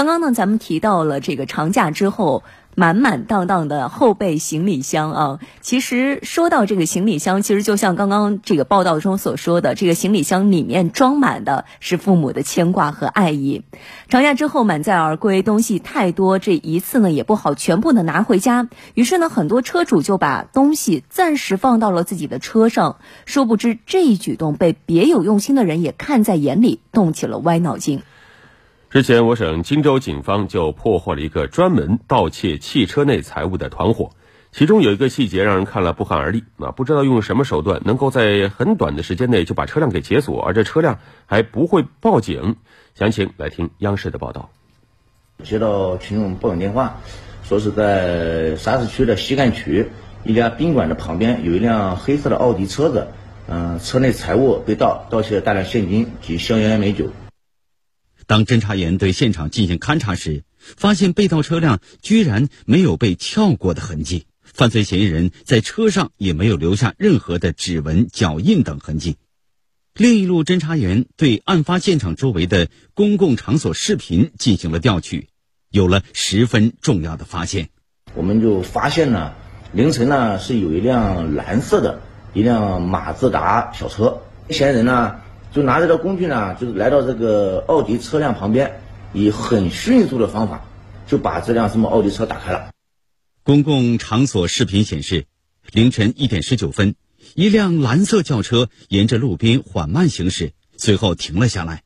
刚刚呢，咱们提到了这个长假之后满满当当的后备行李箱啊。其实说到这个行李箱，其实就像刚刚这个报道中所说的，这个行李箱里面装满的是父母的牵挂和爱意。长假之后满载而归，东西太多，这一次呢也不好全部的拿回家。于是呢，很多车主就把东西暂时放到了自己的车上。殊不知这一举动被别有用心的人也看在眼里，动起了歪脑筋。之前，我省荆州警方就破获了一个专门盗窃汽车内财物的团伙，其中有一个细节让人看了不寒而栗。啊，不知道用什么手段，能够在很短的时间内就把车辆给解锁，而这车辆还不会报警。详情来听央视的报道。接到群众报警电话，说是在沙市区的西干渠一家宾馆的旁边有一辆黑色的奥迪车子，嗯，车内财物被盗，盗窃了大量现金及香烟美酒。当侦查员对现场进行勘查时，发现被盗车辆居然没有被撬过的痕迹，犯罪嫌疑人在车上也没有留下任何的指纹、脚印等痕迹。另一路侦查员对案发现场周围的公共场所视频进行了调取，有了十分重要的发现。我们就发现呢，凌晨呢是有一辆蓝色的一辆马自达小车，嫌疑人呢。就拿着这工具呢，就是来到这个奥迪车辆旁边，以很迅速的方法就把这辆什么奥迪车打开了。公共场所视频显示，凌晨一点十九分，一辆蓝色轿车沿着路边缓慢行驶，随后停了下来。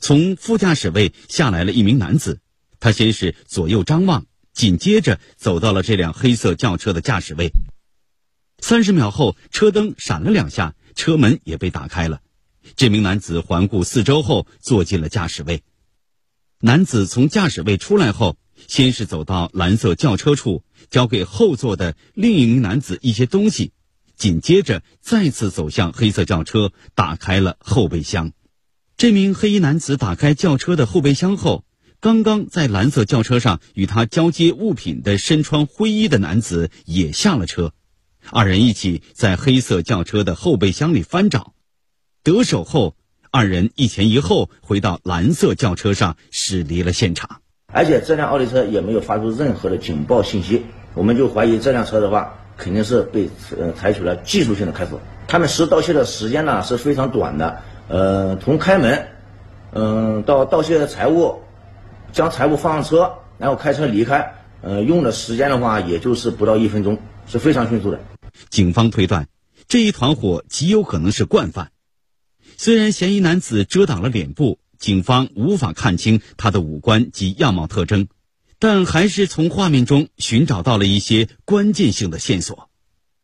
从副驾驶位下来了一名男子，他先是左右张望，紧接着走到了这辆黑色轿车的驾驶位。三十秒后，车灯闪了两下，车门也被打开了。这名男子环顾四周后，坐进了驾驶位。男子从驾驶位出来后，先是走到蓝色轿车处，交给后座的另一名男子一些东西，紧接着再次走向黑色轿车，打开了后备箱。这名黑衣男子打开轿车的后备箱后，刚刚在蓝色轿车上与他交接物品的身穿灰衣的男子也下了车，二人一起在黑色轿车的后备箱里翻找。得手后，二人一前一后回到蓝色轿车上，驶离了现场。而且这辆奥迪车也没有发出任何的警报信息，我们就怀疑这辆车的话肯定是被呃采取了技术性的开锁。他们实施盗窃的时间呢是非常短的，呃，从开门，嗯，到盗窃的财物，将财物放上车，然后开车离开，呃，用的时间的话也就是不到一分钟，是非常迅速的。警方推断，这一团伙极有可能是惯犯。虽然嫌疑男子遮挡了脸部，警方无法看清他的五官及样貌特征，但还是从画面中寻找到了一些关键性的线索。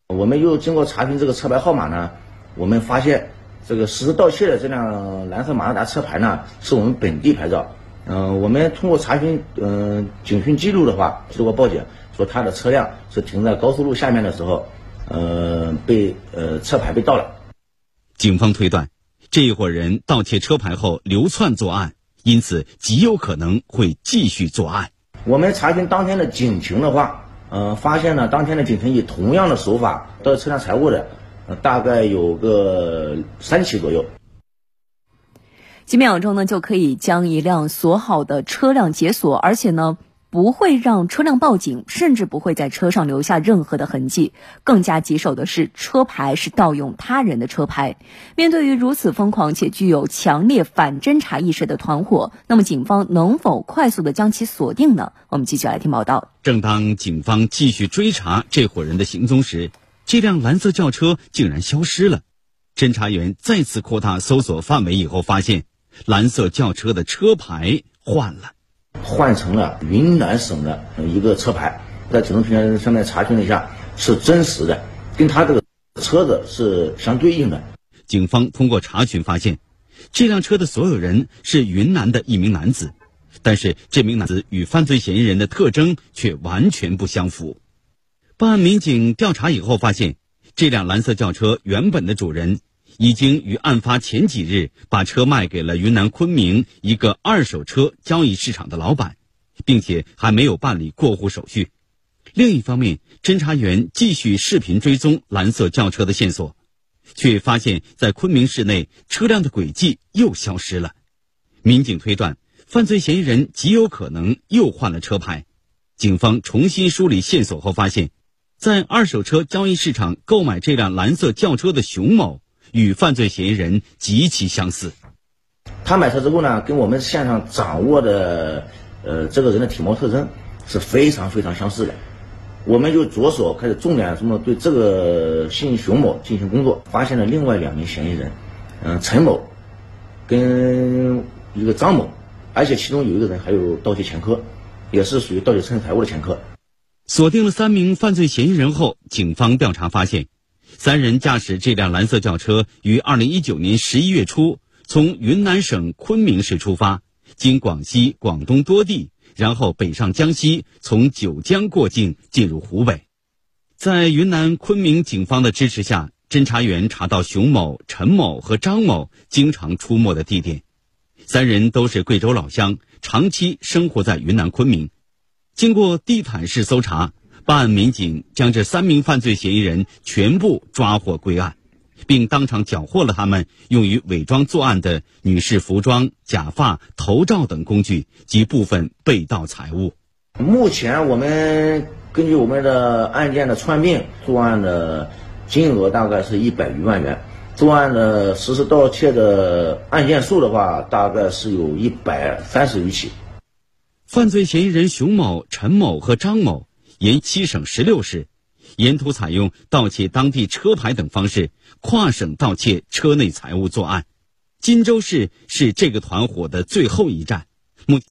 我们又经过查询这个车牌号码呢，我们发现这个实施盗窃的这辆蓝色马自达车牌呢是我们本地牌照。嗯，我们通过查询嗯警讯记录的话，通过报警说他的车辆是停在高速路下面的时候，呃被呃车牌被盗了。警方推断。这一伙人盗窃车牌后流窜作案，因此极有可能会继续作案。我们查询当天的警情的话，呃，发现呢，当天的警情以同样的手法盗车辆财物的，呃，大概有个三起左右。几秒钟呢，就可以将一辆锁好的车辆解锁，而且呢。不会让车辆报警，甚至不会在车上留下任何的痕迹。更加棘手的是，车牌是盗用他人的车牌。面对于如此疯狂且具有强烈反侦查意识的团伙，那么警方能否快速的将其锁定呢？我们继续来听报道。正当警方继续追查这伙人的行踪时，这辆蓝色轿车竟然消失了。侦查员再次扩大搜索范围以后，发现蓝色轿车的车牌换了。换成了云南省的一个车牌，在警政平台上面查询了一下，是真实的，跟他这个车子是相对应的。警方通过查询发现，这辆车的所有人是云南的一名男子，但是这名男子与犯罪嫌疑人的特征却完全不相符。办案民警调查以后发现，这辆蓝色轿车原本的主人。已经于案发前几日把车卖给了云南昆明一个二手车交易市场的老板，并且还没有办理过户手续。另一方面，侦查员继续视频追踪蓝色轿车的线索，却发现，在昆明市内车辆的轨迹又消失了。民警推断，犯罪嫌疑人极有可能又换了车牌。警方重新梳理线索后发现，在二手车交易市场购买这辆蓝色轿车的熊某，与犯罪嫌疑人极其相似。他买车之后呢，跟我们线上掌握的呃这个人的体貌特征是非常非常相似的。我们就着手开始重点什么对这个姓熊某进行工作，发现了另外两名嫌疑人，嗯，陈某跟一个张某，而且其中有一个人还有盗窃前科，也是属于盗窃车财物的前科。锁定了三名犯罪嫌疑人后，警方调查发现，三人驾驶这辆蓝色轿车于二零一九年十一月初从云南省昆明市出发，经广西、广东多地。然后北上江西，从九江过境进入湖北，在云南昆明警方的支持下，侦查员查到熊某、陈某和张某经常出没的地点，三人都是贵州老乡，长期生活在云南昆明。经过地毯式搜查，办案民警将这三名犯罪嫌疑人全部抓获归案。并当场缴获了他们用于伪装作案的女士服装、假发、头罩等工具及部分被盗财物。目前，我们根据我们的案件的串并，作案的金额大概是一百余万元。作案的实施盗窃的案件数的话，大概是有一百三十余起。犯罪嫌疑人熊某、陈某和张某沿七省十六市。沿途采用盗窃当地车牌等方式，跨省盗窃车内财物作案。荆州市是这个团伙的最后一站。